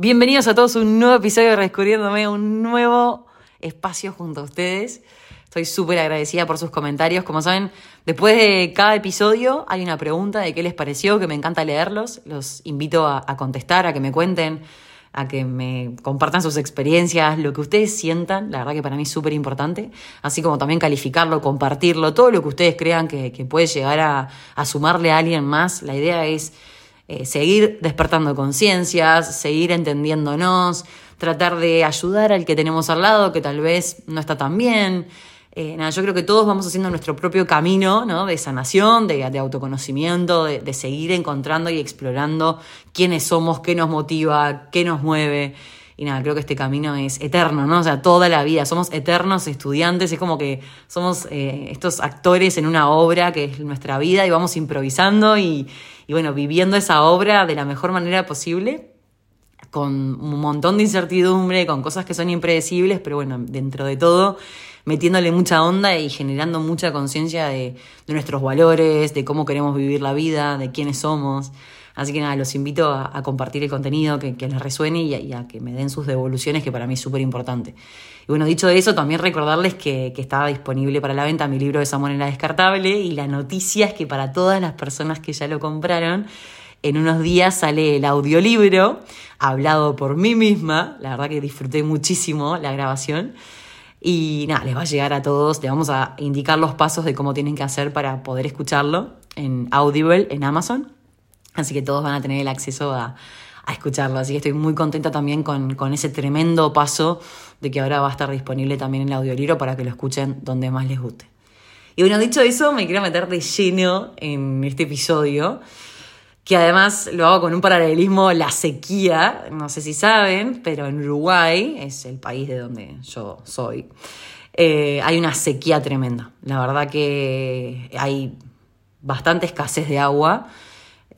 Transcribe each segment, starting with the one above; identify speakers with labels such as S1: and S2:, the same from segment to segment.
S1: Bienvenidos a todos a un nuevo episodio de Redescubriéndome, un nuevo espacio junto a ustedes. Estoy súper agradecida por sus comentarios. Como saben, después de cada episodio hay una pregunta de qué les pareció, que me encanta leerlos. Los invito a, contestar, a que me cuenten, a que me compartan sus experiencias, lo que ustedes sientan. La verdad que para mí es súper importante. Así como también calificarlo, compartirlo, todo lo que ustedes crean que, que puede llegar a, a sumarle a alguien más. La idea es eh, seguir despertando conciencias, seguir entendiéndonos, tratar de ayudar al que tenemos al lado, que tal vez no está tan bien. Eh, nada, yo creo que todos vamos haciendo nuestro propio camino ¿no? de sanación, de, de autoconocimiento, de, seguir encontrando y explorando quiénes somos, qué nos motiva, qué nos mueve. Y nada, creo que este camino es eterno, ¿no? O sea, toda la vida. Somos eternos estudiantes, es como que somos eh, estos actores en una obra que es nuestra vida y vamos improvisando y, y bueno, viviendo esa obra de la mejor manera posible, con un montón de incertidumbre, con cosas que son impredecibles, pero bueno, dentro de todo, metiéndole mucha onda y generando mucha conciencia de, de, nuestros valores, de cómo queremos vivir la vida, de quiénes somos. Así que nada, los invito a, compartir el contenido, que, les resuene y a, que me den sus devoluciones, que para mí es súper importante. Y bueno, dicho eso, también recordarles que, estaba disponible para la venta mi libro de Salmonela Descartable y la noticia es que para todas las personas que ya lo compraron, en unos días sale el audiolibro hablado por mí misma. La verdad que disfruté muchísimo la grabación. Y nada, les va a llegar a todos. Les vamos a indicar los pasos de cómo tienen que hacer para poder escucharlo en Audible, en Amazon. Así que todos van a tener el acceso a, escucharlo. Así que estoy muy contenta también con, con, ese tremendo paso de que ahora va a estar disponible también en el audiolibro para que lo escuchen donde más les guste. Y bueno, dicho eso, me quiero meter de lleno en este episodio, que además lo hago con un paralelismo, la sequía, no sé si saben, pero en Uruguay, es el país de donde yo soy, eh, hay una sequía tremenda. La verdad que hay bastante escasez de agua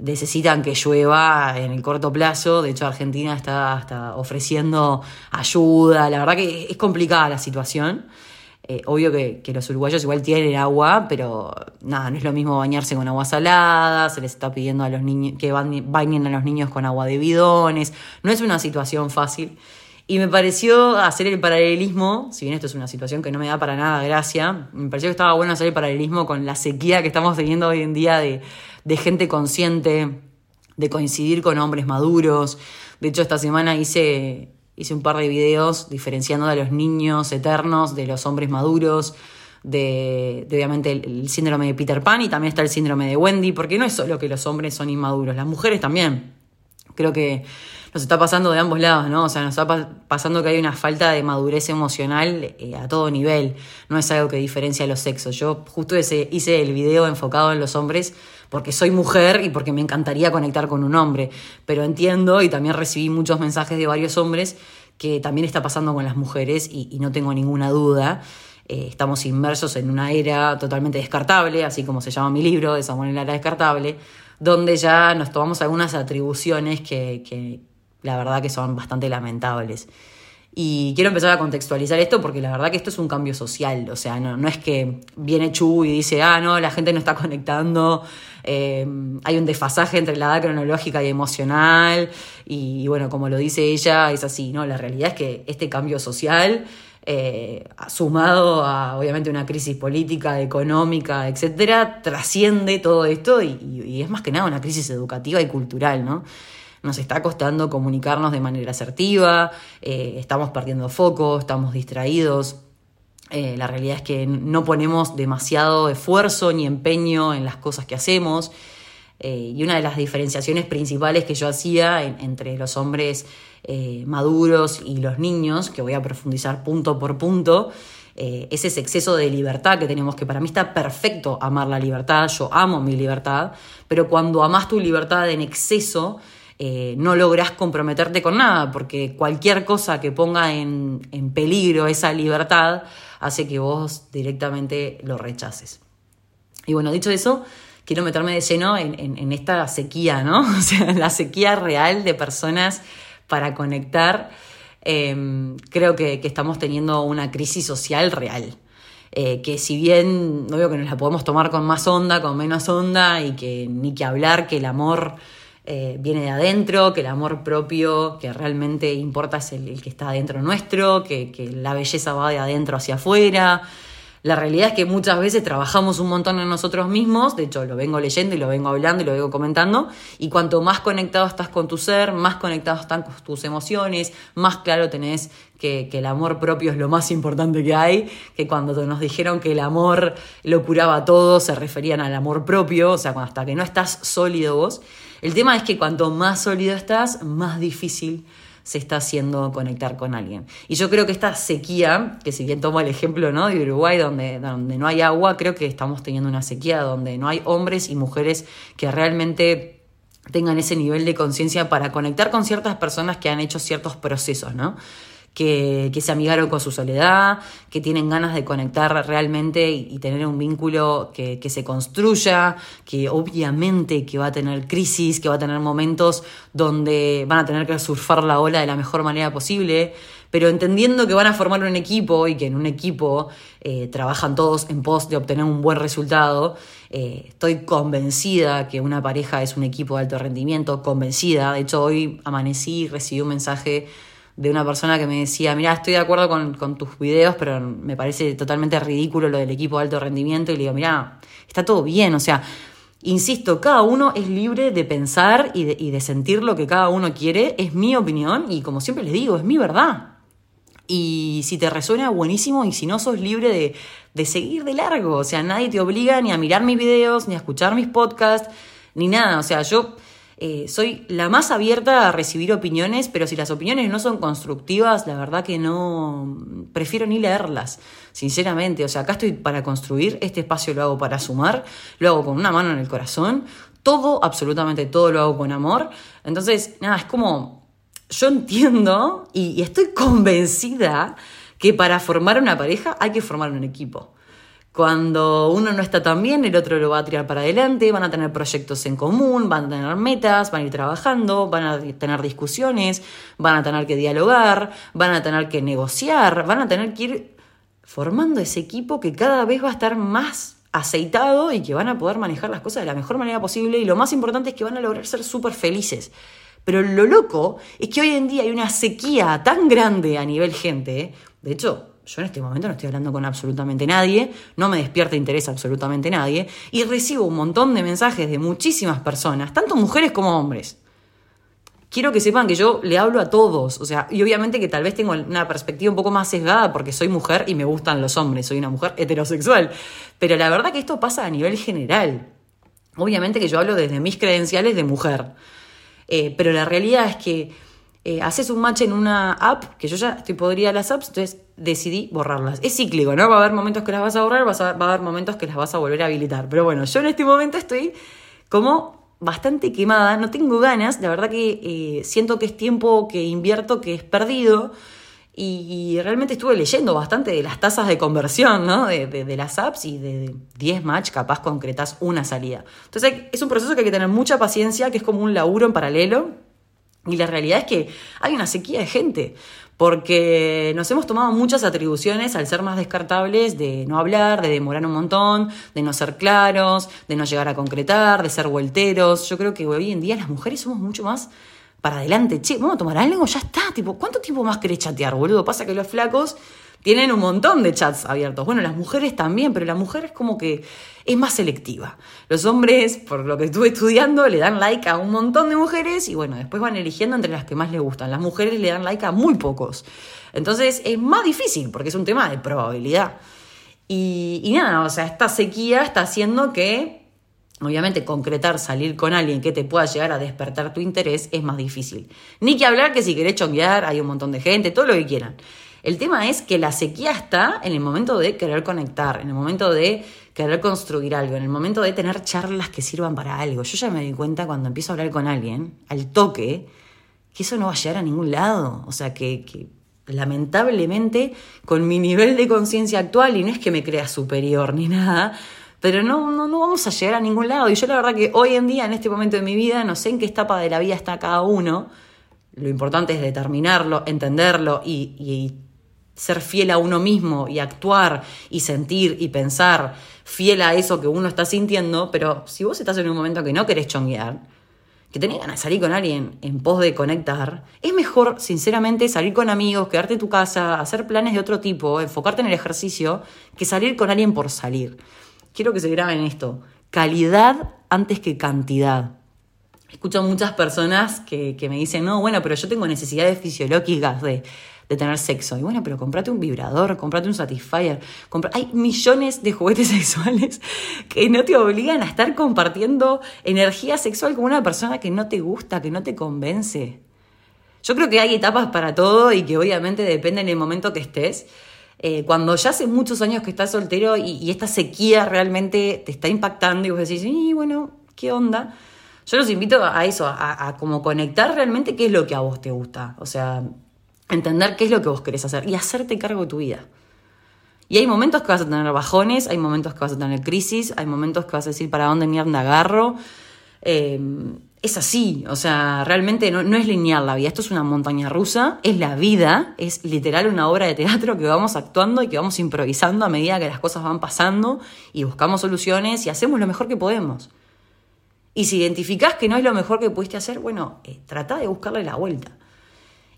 S1: necesitan que llueva en el corto plazo. De hecho, Argentina está hasta ofreciendo ayuda. La verdad que es complicada la situación. Eh, obvio que, que, los uruguayos igual tienen agua, pero nada, no es lo mismo bañarse con agua salada, se les está pidiendo a los niños que bañen a los niños con agua de bidones. No es una situación fácil. Y me pareció hacer el paralelismo, si bien esto es una situación que no me da para nada gracia, me pareció que estaba bueno hacer el paralelismo con la sequía que estamos teniendo hoy en día de, de gente consciente, de coincidir con hombres maduros. De hecho, esta semana hice, hice un par de videos diferenciando a los niños eternos de los hombres maduros, de, obviamente el, síndrome de Peter Pan y también está el síndrome de Wendy, porque no es solo que los hombres son inmaduros, las mujeres también. Creo que nos está pasando de ambos lados, ¿no? O sea, nos está pa pasando que hay una falta de madurez emocional eh, a todo nivel. No es algo que diferencia los sexos. Yo justo hice el video enfocado en los hombres porque soy mujer y porque me encantaría conectar con un hombre. Pero entiendo y también recibí muchos mensajes de varios hombres que también está pasando con las mujeres y, no tengo ninguna duda. Eh, estamos inmersos en una era totalmente descartable, así como se llama mi libro, de Samuel en la era descartable, donde ya nos tomamos algunas atribuciones que la verdad que son bastante lamentables. Y quiero empezar a contextualizar esto porque la verdad que esto es un cambio social, o sea, no, no es que viene Chu y dice, ah, no, la gente no está conectando, eh, hay un desfasaje entre la edad cronológica y emocional, y, bueno, como lo dice ella, es así, ¿no? La realidad es que este cambio social, eh, sumado a obviamente una crisis política, económica, etcétera, trasciende todo esto y, y, y es más que nada una crisis educativa y cultural, ¿no? Nos está costando comunicarnos de manera asertiva, eh, estamos perdiendo foco, estamos distraídos. Eh, la realidad es que no ponemos demasiado esfuerzo ni empeño en las cosas que hacemos. Eh, y una de las diferenciaciones principales que yo hacía en, entre los hombres maduros y los niños, que voy a profundizar punto por punto, es ese exceso de libertad que tenemos, que para mí está perfecto amar la libertad, yo amo mi libertad, pero cuando amas tu libertad en exceso, eh, no lográs comprometerte con nada, porque cualquier cosa que ponga en, en, peligro esa libertad hace que vos directamente lo rechaces. Y bueno, dicho eso, quiero meterme de lleno en, en, esta sequía, ¿no? O sea, la sequía real de personas para conectar. Eh, creo que, estamos teniendo una crisis social real. Eh, que si bien, veo que nos la podemos tomar con más onda, con menos onda, y que ni que hablar que el amor eh, viene de adentro, que el amor propio que realmente importa es el, que está adentro nuestro, que, que la belleza va de adentro hacia afuera. La realidad es que muchas veces trabajamos un montón en nosotros mismos, de hecho lo vengo leyendo y lo vengo hablando y lo vengo comentando, y cuanto más conectado estás con tu ser, más conectado están con tus emociones, más claro tenés que, el amor propio es lo más importante que hay, que cuando nos dijeron que el amor lo curaba todo, se referían al amor propio, o sea, hasta que no estás sólido vos. El tema es que cuanto más sólido estás, más difícil se está haciendo conectar con alguien. Y yo creo que esta sequía, que si bien tomo el ejemplo ¿no? de Uruguay, donde, donde no hay agua, creo que estamos teniendo una sequía donde no hay hombres y mujeres que realmente tengan ese nivel de conciencia para conectar con ciertas personas que han hecho ciertos procesos, ¿no? Que, se amigaron con su soledad, que tienen ganas de conectar realmente y, tener un vínculo que, se construya, que obviamente que va a tener crisis, que va a tener momentos donde van a tener que surfar la ola de la mejor manera posible, pero entendiendo que van a formar un equipo y que en un equipo eh, trabajan todos en pos de obtener un buen resultado, eh, estoy convencida que una pareja es un equipo de alto rendimiento, convencida, de hecho hoy amanecí y recibí un mensaje de una persona que me decía, mira, estoy de acuerdo con, tus videos, pero me parece totalmente ridículo lo del equipo de alto rendimiento. Y le digo, mira, está todo bien, o sea, insisto, cada uno es libre de pensar y de, y de sentir lo que cada uno quiere, es mi opinión y como siempre les digo, es mi verdad. Y si te resuena, buenísimo, y si no, sos libre de, de seguir de largo. O sea, nadie te obliga ni a mirar mis videos, ni a escuchar mis podcasts, ni nada. O sea, yo eh, soy la más abierta a recibir opiniones, pero si las opiniones no son constructivas, la verdad que no, prefiero ni leerlas, sinceramente. O sea, acá estoy para construir, este espacio lo hago para sumar, lo hago con una mano en el corazón, todo, absolutamente todo lo hago con amor. Entonces, nada, es como, yo entiendo y estoy convencida que para formar una pareja hay que formar un equipo. Cuando uno no está tan bien, el otro lo va a tirar para adelante, van a tener proyectos en común, van a tener metas, van a ir trabajando, van a tener discusiones, van a tener que dialogar, van a tener que negociar, van a tener que ir formando ese equipo que cada vez va a estar más aceitado y que van a poder manejar las cosas de la mejor manera posible y lo más importante es que van a lograr ser súper felices. Pero lo loco es que hoy en día hay una sequía tan grande a nivel gente, de hecho, yo en este momento no estoy hablando con absolutamente nadie, no me despierta interés absolutamente nadie, y recibo un montón de mensajes de muchísimas personas, tanto mujeres como hombres. Quiero que sepan que yo le hablo a todos, o sea, y obviamente que tal vez tengo una perspectiva un poco más sesgada porque soy mujer y me gustan los hombres, soy una mujer heterosexual, pero la verdad que esto pasa a nivel general. Obviamente que yo hablo desde mis credenciales de mujer, eh, pero la realidad es que eh, haces un match en una app, que yo ya estoy podría las apps, entonces decidí borrarlas. Es cíclico, ¿no? Va a haber momentos que las vas a borrar, va a haber momentos que las vas a volver a habilitar. Pero bueno, yo en este momento estoy como bastante quemada, no tengo ganas, la verdad que eh, siento que es tiempo que invierto, que es perdido. Y, realmente estuve leyendo bastante de las tasas de conversión ¿no? de, de, las apps y de 10 match capaz concretas una salida. Entonces es un proceso que hay que tener mucha paciencia, que es como un laburo en paralelo y la realidad es que hay una sequía de gente, porque nos hemos tomado muchas atribuciones al ser más descartables de no hablar, de demorar un montón, de no ser claros, de no llegar a concretar, de ser vuelteros. Yo creo que hoy en día las mujeres somos mucho más para adelante. Che, vamos a tomar algo, ya está. Tipo, ¿cuánto tiempo más querés chatear, boludo? Pasa que los flacos tienen un montón de chats abiertos. Bueno, las mujeres también, pero la mujer es como que es más selectiva. Los hombres, por lo que estuve estudiando, le dan like a un montón de mujeres y bueno, después van eligiendo entre las que más les gustan. Las mujeres le dan like a muy pocos. Entonces es más difícil porque es un tema de probabilidad. Y, y nada, o sea, esta sequía está haciendo que Obviamente concretar, salir con alguien que te pueda llegar a despertar tu interés es más difícil. Ni que hablar que si querés chonguear hay un montón de gente, todo lo que quieran. El tema es que la sequía está en el momento de querer conectar, en el momento de querer construir algo, en el momento de tener charlas que sirvan para algo. Yo ya me di cuenta cuando empiezo a hablar con alguien, al toque, que eso no va a llegar a ningún lado. O sea, que, lamentablemente con mi nivel de conciencia actual, y no es que me crea superior ni nada, pero no, no, vamos a llegar a ningún lado. Y yo la verdad que hoy en día, en este momento de mi vida, no sé en qué etapa de la vida está cada uno. Lo importante es determinarlo, entenderlo y ser fiel a uno mismo y actuar y sentir y pensar fiel a eso que uno está sintiendo, pero si vos estás en un momento que no querés chonguear, que tenés ganas de salir con alguien en pos de conectar, es mejor, sinceramente, salir con amigos, quedarte en tu casa, hacer planes de otro tipo, enfocarte en el ejercicio, que salir con alguien por salir. Quiero que se graben esto. Calidad antes que cantidad. Escucho muchas personas que, que me dicen, no, bueno, pero yo tengo necesidades fisiológicas de de tener sexo. Y bueno, pero comprate un vibrador, comprate un satisfier. Hay millones de juguetes sexuales que no te obligan a estar compartiendo energía sexual con una persona que no te gusta, que no te convence. Yo creo que hay etapas para todo y que obviamente depende del momento que estés. Eh, cuando ya hace muchos años que estás soltero y, esta sequía realmente te está impactando y vos decís, y bueno, ¿qué onda? Yo los invito a eso, a como conectar realmente qué es lo que a vos te gusta. O sea, entender qué es lo que vos querés hacer y hacerte cargo de tu vida. Y hay momentos que vas a tener bajones, hay momentos que vas a tener crisis, hay momentos que vas a decir para dónde mierda agarro. Eh, es así, o sea, realmente no, no, es lineal la vida, esto es una montaña rusa, es la vida, es literal una obra de teatro que vamos actuando y que vamos improvisando a medida que las cosas van pasando y buscamos soluciones y hacemos lo mejor que podemos. Y si identificás que no es lo mejor que pudiste hacer, bueno, eh, trata de buscarle la vuelta.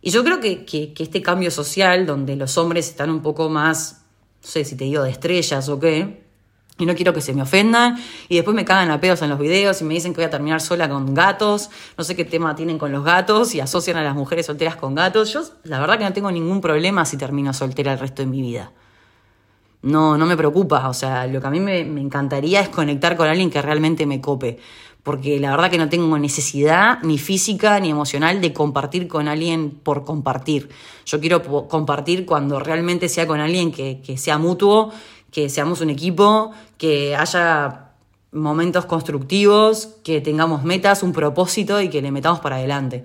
S1: Y yo creo que, que, este cambio social, donde los hombres están un poco más, no sé si te digo, de estrellas o qué, y no quiero que se me ofendan, y después me cagan a pedos en los videos y me dicen que voy a terminar sola con gatos, no sé qué tema tienen con los gatos y asocian a las mujeres solteras con gatos. Yo la verdad que no tengo ningún problema si termino soltera el resto de mi vida. No, no me preocupa, o sea, lo que a mí me, me encantaría es conectar con alguien que realmente me cope porque la verdad que no tengo necesidad ni física ni emocional de compartir con alguien por compartir. Yo quiero compartir cuando realmente sea con alguien que, sea mutuo, que seamos un equipo, que haya momentos constructivos, que tengamos metas, un propósito y que le metamos para adelante.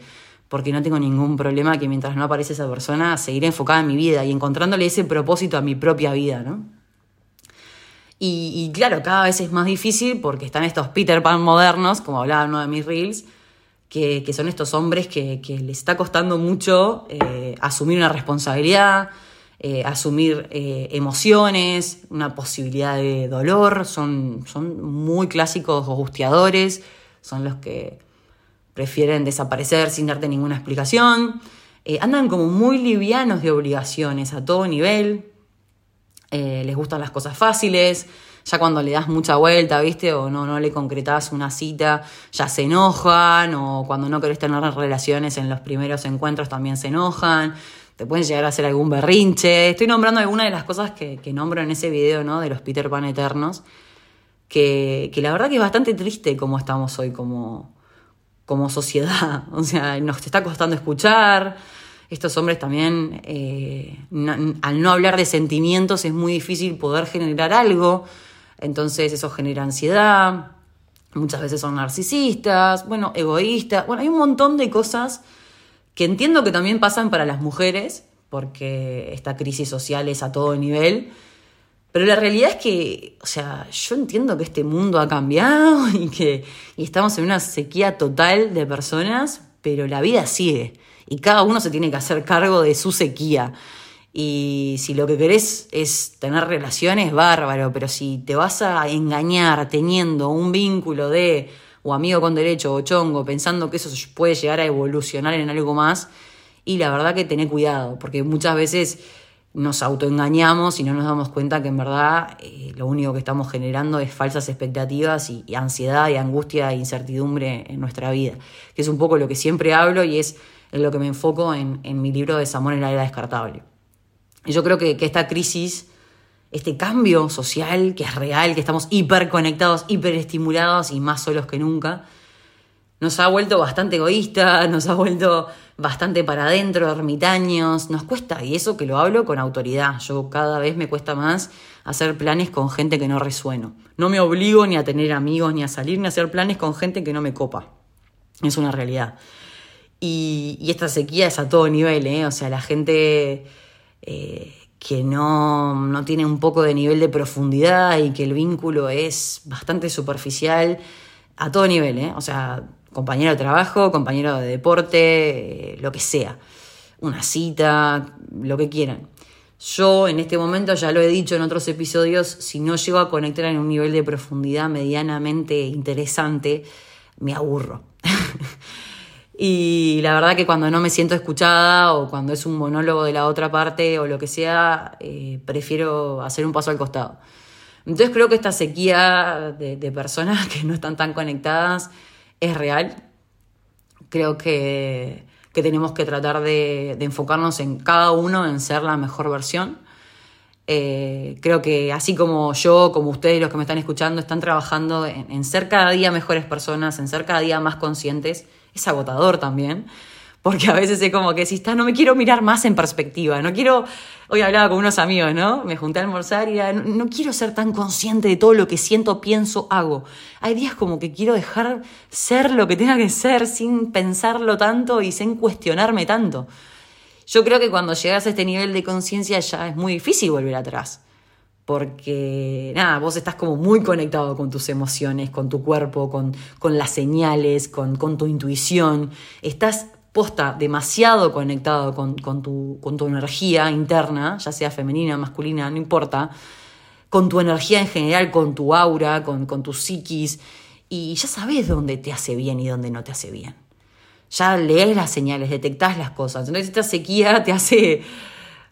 S1: Porque no tengo ningún problema que mientras no aparece esa persona, seguiré enfocada en mi vida y encontrándole ese propósito a mi propia vida, ¿no? Y, claro, cada vez es más difícil porque están estos Peter Pan modernos, como hablaba uno de mis reels, que, son estos hombres que, les está costando mucho eh, asumir una responsabilidad, eh, asumir eh, emociones, una posibilidad de dolor, son, son muy clásicos gusteadores, son los que prefieren desaparecer sin darte ninguna explicación, andan como muy livianos de obligaciones a todo nivel, eh, les gustan las cosas fáciles, ya cuando le das mucha vuelta, ¿viste? O no, no le concretas una cita, ya se enojan, o cuando no querés tener relaciones en los primeros encuentros también se enojan, te pueden llegar a hacer algún berrinche. Estoy nombrando algunas de las cosas que, que nombro en ese video, ¿no? De los Peter Pan eternos, que, que la verdad que es bastante triste como estamos hoy como, como sociedad. O sea, nos está costando escuchar estos hombres también, eh, al no hablar de sentimientos, es muy difícil poder generar algo. Entonces eso genera ansiedad. Muchas veces son narcisistas, bueno, egoístas. Bueno, hay un montón de cosas que entiendo que también pasan para las mujeres, porque esta crisis social es a todo nivel. Pero la realidad es que, o sea, yo entiendo que este mundo ha cambiado y que y estamos en una sequía total de personas, pero la vida sigue y cada uno se tiene que hacer cargo de su sequía. Y si lo que querés es tener relaciones, bárbaro, pero si te vas a engañar teniendo un vínculo de o amigo con derecho o chongo, pensando que eso puede llegar a evolucionar en algo más, y la verdad que tené cuidado, porque muchas veces nos autoengañamos y no nos damos cuenta que en verdad eh, lo único que estamos generando es falsas expectativas y, ansiedad y angustia e incertidumbre en nuestra vida, que es un poco lo que siempre hablo y es en lo que me enfoco en, mi libro Desamor en la era descartable. Y yo creo que, esta crisis, este cambio social que es real, que estamos hiperconectados, hiperestimulados y más solos que nunca, nos ha vuelto bastante egoístas, nos ha vuelto bastante para adentro, ermitaños, nos cuesta, y eso que lo hablo con autoridad, yo cada vez me cuesta más hacer planes con gente que no resueno. No me obligo ni a tener amigos, ni a salir, ni a hacer planes con gente que no me copa. Es una realidad. Y, esta sequía es a todo nivel, ¿eh? O sea, la gente eh, que no, no, tiene un poco de nivel de profundidad y que el vínculo es bastante superficial, a todo nivel, ¿eh? O sea, compañero de trabajo, compañero de deporte, eh, lo que sea. Una cita, lo que quieran. Yo en este momento, ya lo he dicho en otros episodios, si no llego a conectar en un nivel de profundidad medianamente interesante, me aburro y la verdad que cuando no me siento escuchada o cuando es un monólogo de la otra parte o lo que sea, eh, prefiero hacer un paso al costado. Entonces creo que esta sequía de, personas que no están tan conectadas es real. Creo que, tenemos que tratar de, enfocarnos en cada uno, en ser la mejor versión. Eh, creo que así como yo, como ustedes, los que me están escuchando, están trabajando en ser cada día mejores personas, en ser cada día más conscientes, es agotador también porque a veces es como que si está, no me quiero mirar más en perspectiva, no quiero, hoy hablaba con unos amigos, ¿no? Me junté a almorzar y no, quiero ser tan consciente de todo lo que siento, pienso, hago. Hay días como que quiero dejar ser lo que tenga que ser sin pensarlo tanto y sin cuestionarme tanto. Yo creo que cuando llegas a este nivel de conciencia ya es muy difícil volver atrás. Porque, nada, vos estás como muy conectado con tus emociones, con tu cuerpo, con, con las señales, con, con tu intuición. Estás posta demasiado conectado con, tu, con, tu, energía interna, ya sea femenina, masculina, no importa, con tu energía en general, con tu aura, con, tu psiquis, y ya sabes dónde te hace bien y dónde no te hace bien. Ya lees las señales, detectás las cosas. Entonces esta sequía te hace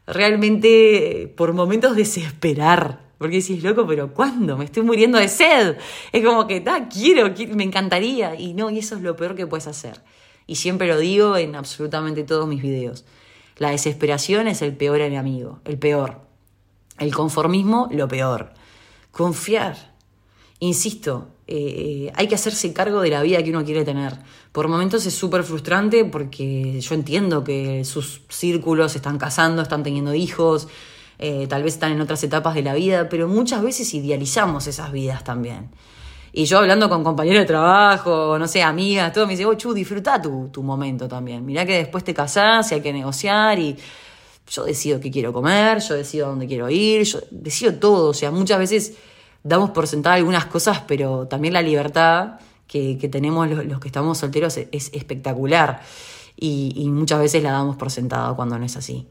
S1: realmente por momentos desesperar. Porque decís, loco, pero ¿cuándo? Me estoy muriendo de sed. Es como que, da, quiero, me encantaría. Y no, y eso es lo peor que puedes hacer. Y siempre lo digo en absolutamente todos mis videos. La desesperación es el peor enemigo, el peor. El conformismo, lo peor. Confiar. Insisto, eh, hay que hacerse cargo de la vida que uno quiere tener. Por momentos es súper frustrante porque yo entiendo que sus círculos están casando, están teniendo hijos, eh, tal vez están en otras etapas de la vida, pero muchas veces idealizamos esas vidas también. Y yo hablando con compañeros de trabajo, no sé, amigas, todo, me dice, oh, Chu, disfruta tu, tu momento también. Mirá que después te casás y hay que negociar y yo decido qué quiero comer, yo decido dónde quiero ir, yo decido todo. O sea, muchas veces damos por sentada algunas cosas, pero también la libertad que, tenemos los, que estamos solteros es, espectacular. Y, muchas veces la damos por sentada cuando no es así.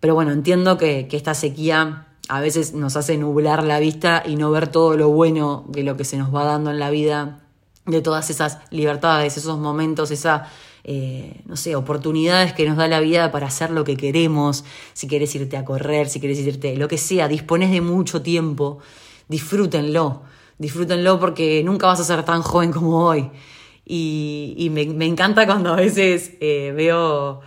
S1: Pero bueno, entiendo que, que esta sequía a veces nos hace nublar la vista y no ver todo lo bueno de lo que se nos va dando en la vida, de todas esas libertades, esos momentos, esas, eh, no sé, oportunidades que nos da la vida para hacer lo que queremos, si quieres irte a correr, si quieres irte, lo que sea, dispones de mucho tiempo, disfrútenlo, disfrútenlo porque nunca vas a ser tan joven como hoy. Y, me, encanta cuando a veces eh, veo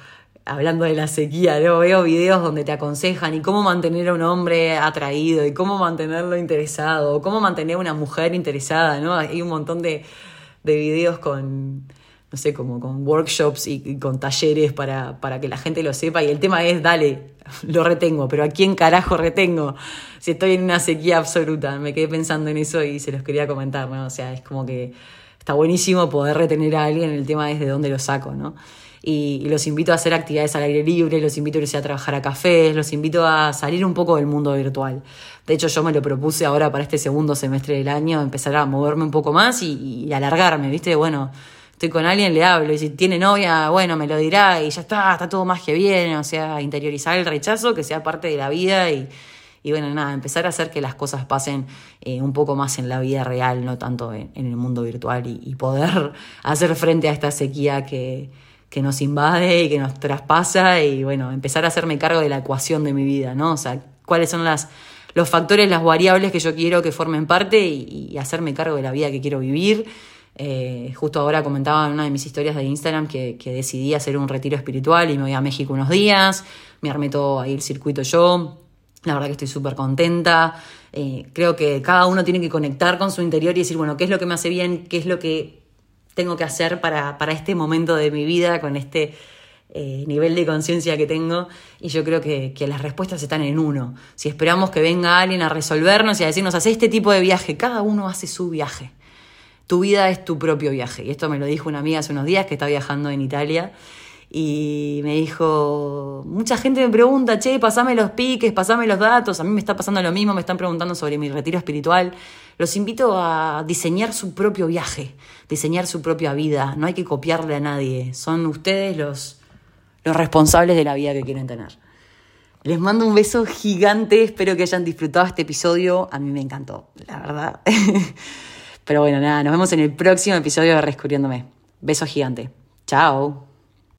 S1: hablando de la sequía, ¿no? veo videos donde te aconsejan y cómo mantener a un hombre atraído y cómo mantenerlo interesado, o cómo mantener a una mujer interesada, ¿no? Hay un montón de, de videos con, no sé, como con workshops y, con talleres para, para, que la gente lo sepa. Y el tema es, dale, lo retengo, pero ¿a quién carajo retengo? Si estoy en una sequía absoluta. Me quedé pensando en eso y se los quería comentar, ¿no? O sea, es como que está buenísimo poder retener a alguien, el tema es de dónde lo saco, ¿no? y, los invito a hacer actividades al aire libre, los invito a irse a trabajar a cafés, los invito a salir un poco del mundo virtual. De hecho, yo me lo propuse ahora para este segundo semestre del año, empezar a moverme un poco más y, alargarme, ¿viste? Bueno, estoy con alguien, le hablo, y si tiene novia, bueno, me lo dirá y ya está, está todo más que bien, o sea, interiorizar el rechazo, que sea parte de la vida y, y bueno, nada, empezar a hacer que las cosas pasen eh, un poco más en la vida real, no tanto en, el mundo virtual y, poder hacer frente a esta sequía que, que nos invade y que nos traspasa y bueno, empezar a hacerme cargo de la ecuación de mi vida, ¿no? O sea, cuáles son las, los factores, las variables que yo quiero que formen parte y, hacerme cargo de la vida que quiero vivir. Eh, justo ahora comentaba en una de mis historias de Instagram que, decidí hacer un retiro espiritual y me voy a México unos días, me armé todo ahí el circuito yo, la verdad que estoy súper contenta. Eh, creo que cada uno tiene que conectar con su interior y decir, bueno, ¿qué es lo que me hace bien? ¿Qué es lo que tengo que hacer para, este momento de mi vida, con este eh, nivel de conciencia que tengo. Y yo creo que, las respuestas están en uno. Si esperamos que venga alguien a resolvernos y a decirnos, haz este tipo de viaje, cada uno hace su viaje. Tu vida es tu propio viaje. Y esto me lo dijo una amiga hace unos días que está viajando en Italia y me dijo, mucha gente me pregunta, che, pasame los piques, pasame los datos, a mí me está pasando lo mismo, me están preguntando sobre mi retiro espiritual. Los invito a diseñar su propio viaje, diseñar su propia vida, no hay que copiarle a nadie, son ustedes los, los responsables de la vida que quieren tener. Les mando un beso gigante, espero que hayan disfrutado este episodio, a mí me encantó, la verdad. Pero bueno, nada, nos vemos en el próximo episodio de Rescuriéndome. Beso gigante. Chao.